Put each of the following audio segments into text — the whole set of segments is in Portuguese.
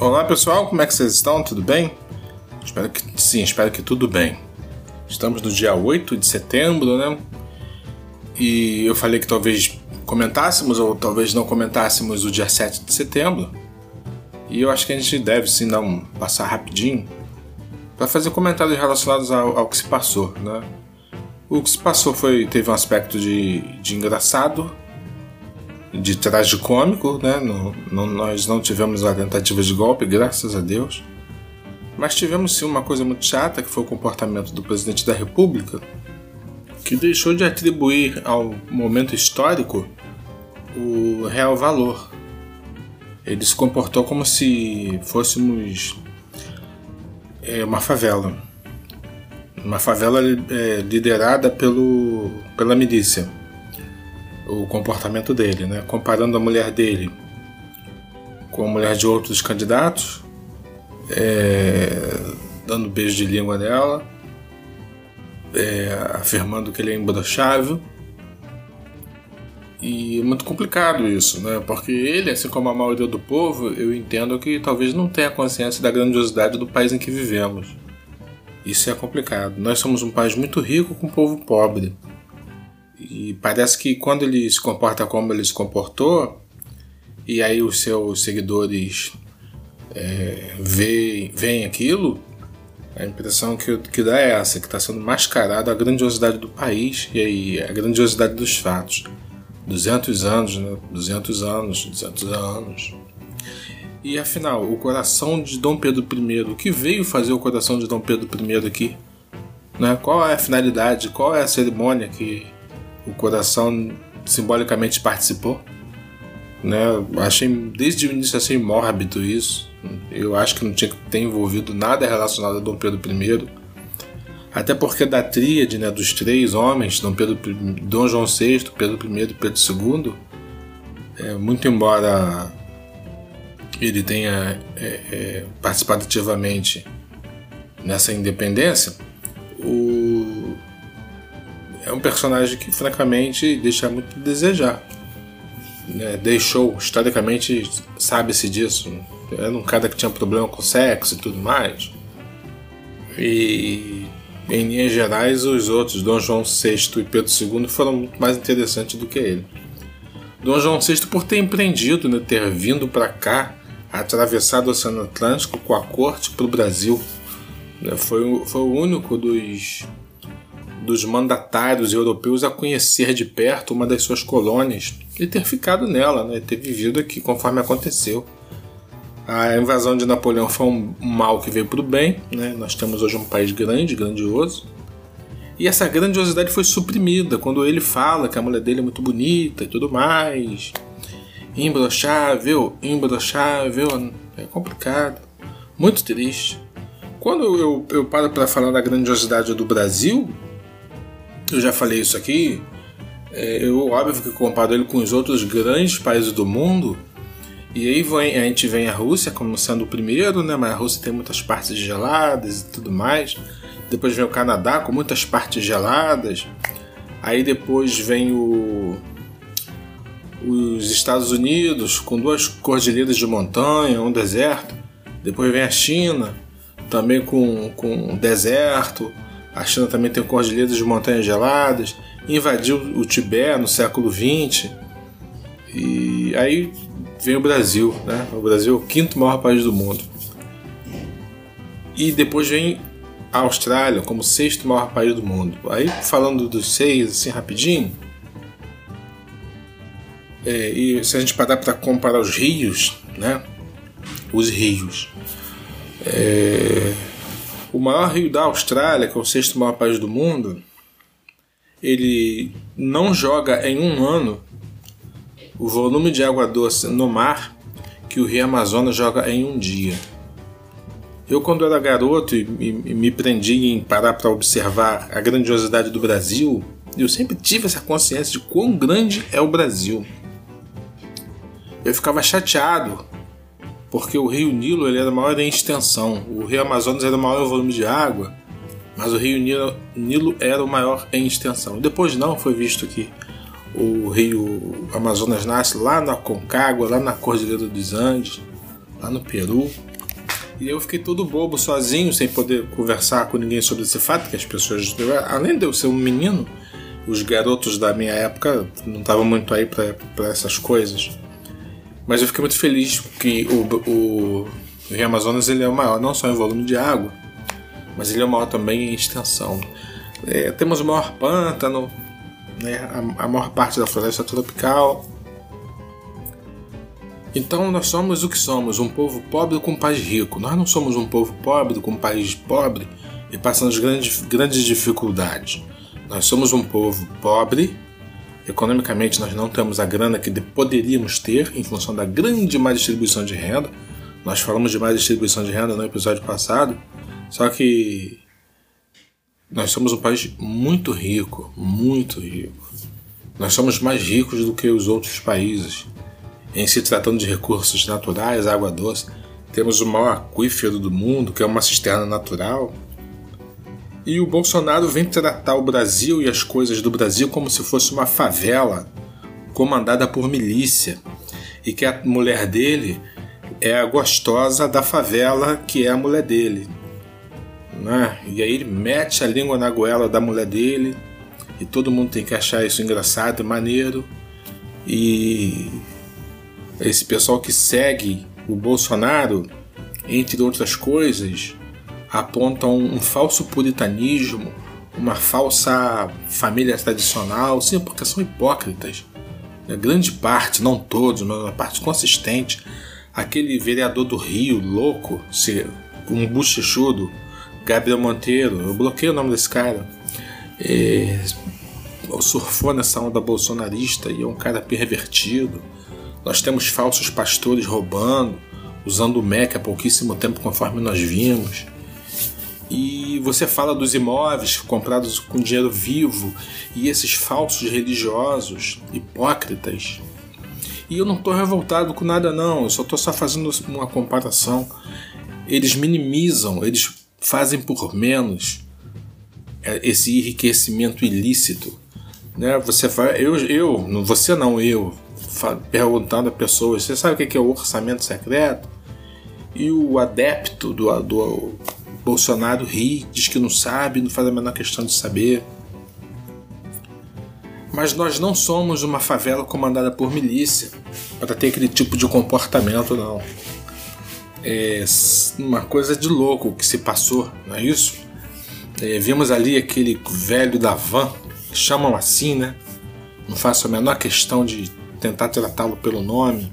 Olá pessoal, como é que vocês estão? Tudo bem? Espero que sim, espero que tudo bem. Estamos no dia 8 de setembro, né? E eu falei que talvez comentássemos ou talvez não comentássemos o dia 7 de setembro. E eu acho que a gente deve sim dar um passar rapidinho para fazer comentários relacionados ao, ao, que se passou, né? O que se passou foi teve um aspecto de, de engraçado, de tragicômico, né? No, no, nós não tivemos a tentativa de golpe, graças a Deus. Mas tivemos sim uma coisa muito chata, que foi o comportamento do presidente da República, que deixou de atribuir ao momento histórico o real valor. Ele se comportou como se fôssemos é, uma favela. Uma favela é, liderada pelo, pela milícia o comportamento dele, né? comparando a mulher dele com a mulher de outros candidatos, é, dando beijo de língua nela, é, afirmando que ele é imbrochável. E é muito complicado isso, né? Porque ele, assim como a maioria do povo, eu entendo que talvez não tenha consciência da grandiosidade do país em que vivemos. Isso é complicado. Nós somos um país muito rico com um povo pobre. E parece que quando ele se comporta como ele se comportou, e aí os seus seguidores é, veem, veem aquilo, a impressão que, que dá é essa, que está sendo mascarada a grandiosidade do país e aí a grandiosidade dos fatos. 200 anos, né? 200 anos, 200 anos. E afinal, o coração de Dom Pedro I, o que veio fazer o coração de Dom Pedro I aqui? Né? Qual é a finalidade, qual é a cerimônia que o coração simbolicamente participou. Né? Achei desde o início assim mórbido isso. Eu acho que não tinha que ter envolvido nada relacionado a Dom Pedro I. Até porque da tríade né, dos três homens, Dom, Pedro, Dom João VI, Pedro I e Pedro II, é, muito embora ele tenha é, é, participado ativamente nessa independência, o, é um personagem que, francamente, deixa muito a desejar. É, deixou, historicamente, sabe-se disso. Era um cara que tinha problema com sexo e tudo mais. E, em linhas gerais, os outros, Dom João VI e Pedro II, foram muito mais interessantes do que ele. Dom João VI, por ter empreendido, né, ter vindo para cá, atravessado o Oceano Atlântico com a corte para o Brasil, foi, foi o único dos dos mandatários europeus a conhecer de perto uma das suas colônias e ter ficado nela, né, ter vivido aqui conforme aconteceu. A invasão de Napoleão foi um mal que veio para o bem, né? nós temos hoje um país grande, grandioso. E essa grandiosidade foi suprimida quando ele fala que a mulher dele é muito bonita e tudo mais. Imbrochável, imbrochável, é complicado, muito triste. Quando eu, eu paro para falar da grandiosidade do Brasil, eu já falei isso aqui. É, eu, óbvio que comparo ele com os outros grandes países do mundo. E aí vem, a gente vem a Rússia como sendo o primeiro, né? Mas a Rússia tem muitas partes geladas e tudo mais. Depois vem o Canadá com muitas partes geladas. Aí depois vem o, os Estados Unidos com duas cordilheiras de montanha, um deserto. Depois vem a China, também com, com deserto. A China também tem cordilheiras de montanhas geladas, invadiu o Tibete no século XX. E aí vem o Brasil, né? O Brasil é o quinto maior país do mundo. E depois vem a Austrália como sexto maior país do mundo. Aí falando dos seis assim rapidinho, é, e se a gente parar para comparar os rios, né? Os rios. É, o maior rio da Austrália, que é o sexto maior país do mundo, ele não joga em um ano o volume de água doce no mar que o rio Amazonas joga em um dia. Eu, quando era garoto e me prendi em parar para observar a grandiosidade do Brasil, eu sempre tive essa consciência de quão grande é o Brasil. Eu ficava chateado porque o rio Nilo ele era maior em extensão, o rio Amazonas era o maior em volume de água, mas o rio Nilo, Nilo era o maior em extensão. Depois não foi visto que o rio Amazonas nasce lá na Concagua, lá na Cordilheira dos Andes, lá no Peru. E eu fiquei todo bobo, sozinho, sem poder conversar com ninguém sobre esse fato, que as pessoas, além de eu ser um menino, os garotos da minha época não estavam muito aí para essas coisas. Mas eu fiquei muito feliz que o, o, Rio Amazonas ele é o maior, não só em volume de água, mas ele é o maior também em extensão. É, temos o maior pântano, né, a, a maior parte da floresta tropical. Então nós somos o que somos, um povo pobre com um país rico. Nós não somos um povo pobre com um país pobre e passando grandes, grandes dificuldades. Nós somos um povo pobre, economicamente nós não temos a grana que poderíamos ter em função da grande má distribuição de renda. Nós falamos de má distribuição de renda no episódio passado, só que nós somos um país muito rico, muito rico. Nós somos mais ricos do que os outros países. Em se tratando de recursos naturais, água doce, temos o maior aquífero do mundo, que é uma cisterna natural. E o Bolsonaro vem tratar o Brasil e as coisas do Brasil como se fosse uma favela comandada por milícia e que a mulher dele é a gostosa da favela que é a mulher dele. Né? E aí ele mete a língua na goela da mulher dele e todo mundo tem que achar isso engraçado e maneiro. E esse pessoal que segue o Bolsonaro, entre outras coisas, apontam um falso puritanismo, uma falsa família tradicional, sim, porque são hipócritas. A grande parte, não todos, mas uma parte consistente, aquele vereador do Rio, louco, um bochechudo, Gabriel Monteiro, eu bloqueei o nome desse cara, é, surfou nessa onda bolsonarista e é um cara pervertido. Nós temos falsos pastores roubando, usando o MEC há pouquíssimo tempo, conforme nós vimos. E você fala dos imóveis comprados com dinheiro vivo e esses falsos religiosos, hipócritas. E eu não estou revoltado com nada, não, eu só estou só fazendo uma comparação. Eles minimizam, eles fazem por menos é, esse enriquecimento ilícito. Né? Você eu, eu, você não, eu, perguntando a pessoas: você sabe o que é o orçamento secreto? E o adepto do, do Bolsonaro ri, diz que não sabe, não faz a menor questão de saber. Mas nós não somos uma favela comandada por milícia para ter aquele tipo de comportamento, não. É uma coisa de louco que se passou, não é isso? É, vimos ali aquele velho da van, chamam assim, né? Não faço a menor questão de tentar tratá-lo pelo nome.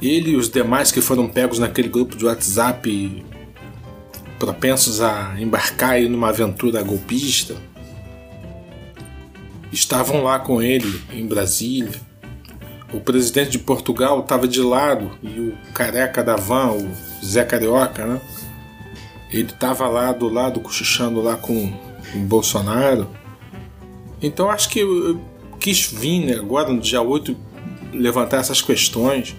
Ele e os demais que foram pegos naquele grupo de WhatsApp propensos a embarcar em uma aventura golpista, estavam lá com ele em Brasília. O presidente de Portugal estava de lado e o careca da van, o Zé Carioca, né? Ele estava lá do lado, cochichando lá com o Bolsonaro. Então acho que eu quis vir né, agora no dia 8 levantar essas questões.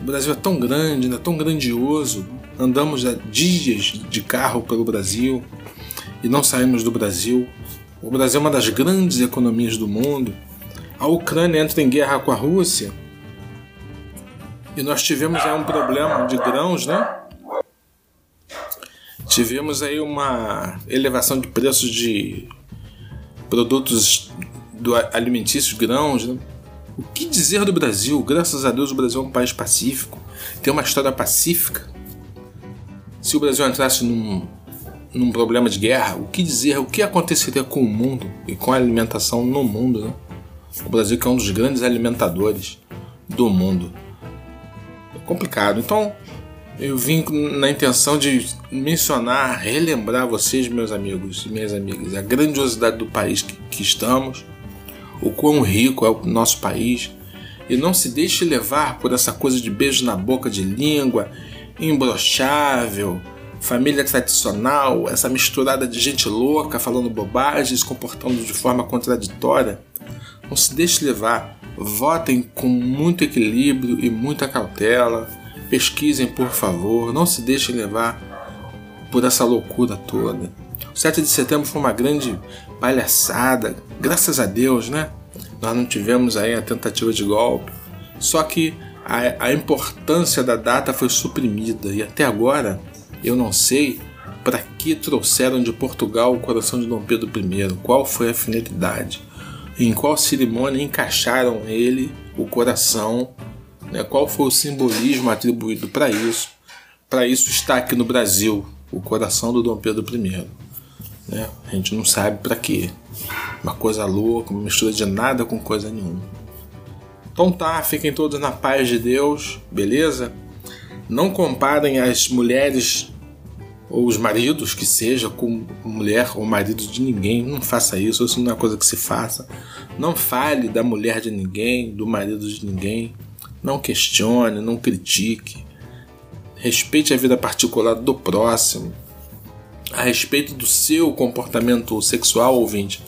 O Brasil é tão grande, né, tão grandioso, andamos há dias de carro pelo Brasil e não saímos do Brasil. O Brasil é uma das grandes economias do mundo. A Ucrânia entra em guerra com a Rússia. E nós tivemos aí um problema de grãos, né? Tivemos aí uma elevação de preços de produtos do alimentícios, grãos, né? O que dizer do Brasil? Graças a Deus o Brasil é um país pacífico, tem uma história pacífica se o Brasil entrasse num, num problema de guerra, o que dizer, o que aconteceria com o mundo e com a alimentação no mundo, né? O Brasil que é um dos grandes alimentadores do mundo. É complicado. Então, eu vim na intenção de mencionar, relembrar vocês, meus amigos e minhas amigas, a grandiosidade do país que, que estamos, o quão rico é o nosso país, e não se deixe levar por essa coisa de beijo na boca de língua imbrochável, família tradicional, essa misturada de gente louca falando bobagens, comportando de forma contraditória. Não se deixe levar. Votem com muito equilíbrio e muita cautela. Pesquisem, por favor. Não se deixem levar por essa loucura toda. O 7 de setembro foi uma grande palhaçada. Graças a Deus, né? Nós não tivemos aí a tentativa de golpe. Só que a, a importância da data foi suprimida e até agora Eu não sei para que trouxeram de Portugal o coração de Dom Pedro I, qual foi a finalidade, em qual cerimônia encaixaram ele, o coração, né? qual foi o simbolismo atribuído para isso. Para isso está aqui no Brasil o coração do Dom Pedro I. Né? A gente não sabe para quê. Uma coisa louca, uma mistura de nada com coisa nenhuma. Então tá, fiquem todos na paz de Deus, beleza? Não comparem as mulheres ou os maridos que seja com mulher ou marido de ninguém. Não faça isso, isso não é coisa que se faça. Não fale da mulher de ninguém, do marido de ninguém. Não questione, não critique. Respeite a vida particular do próximo. A respeito do seu comportamento sexual, ouvinte,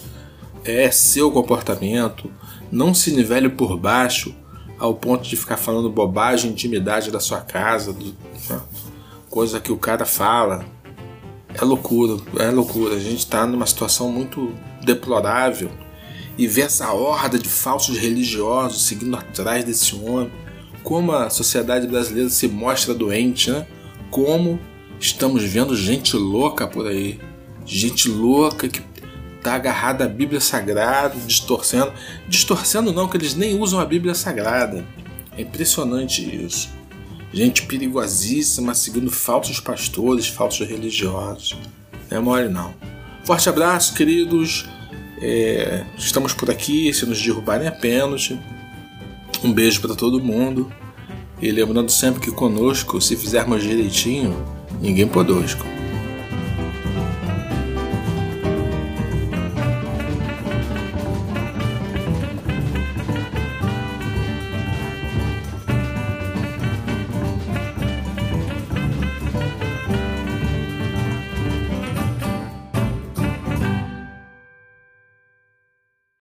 é seu comportamento. Não se nivele por baixo ao ponto de ficar falando bobagem, intimidade da sua casa, do, né? coisa que o cara fala. É loucura, é loucura. A gente está numa situação muito deplorável e ver essa horda de falsos religiosos seguindo atrás desse homem. Como a sociedade brasileira se mostra doente, né? Como estamos vendo gente louca por aí. Gente louca que está agarrada à Bíblia Sagrada, distorcendo. Distorcendo não, que eles nem usam a Bíblia Sagrada. É impressionante isso. Gente perigosíssima seguindo falsos pastores, falsos religiosos. Não é mole não. Forte abraço, queridos. É, estamos por aqui. Se nos derrubarem a pênalti. Um beijo para todo mundo. E lembrando sempre que conosco, se fizermos direitinho, ninguém podosco.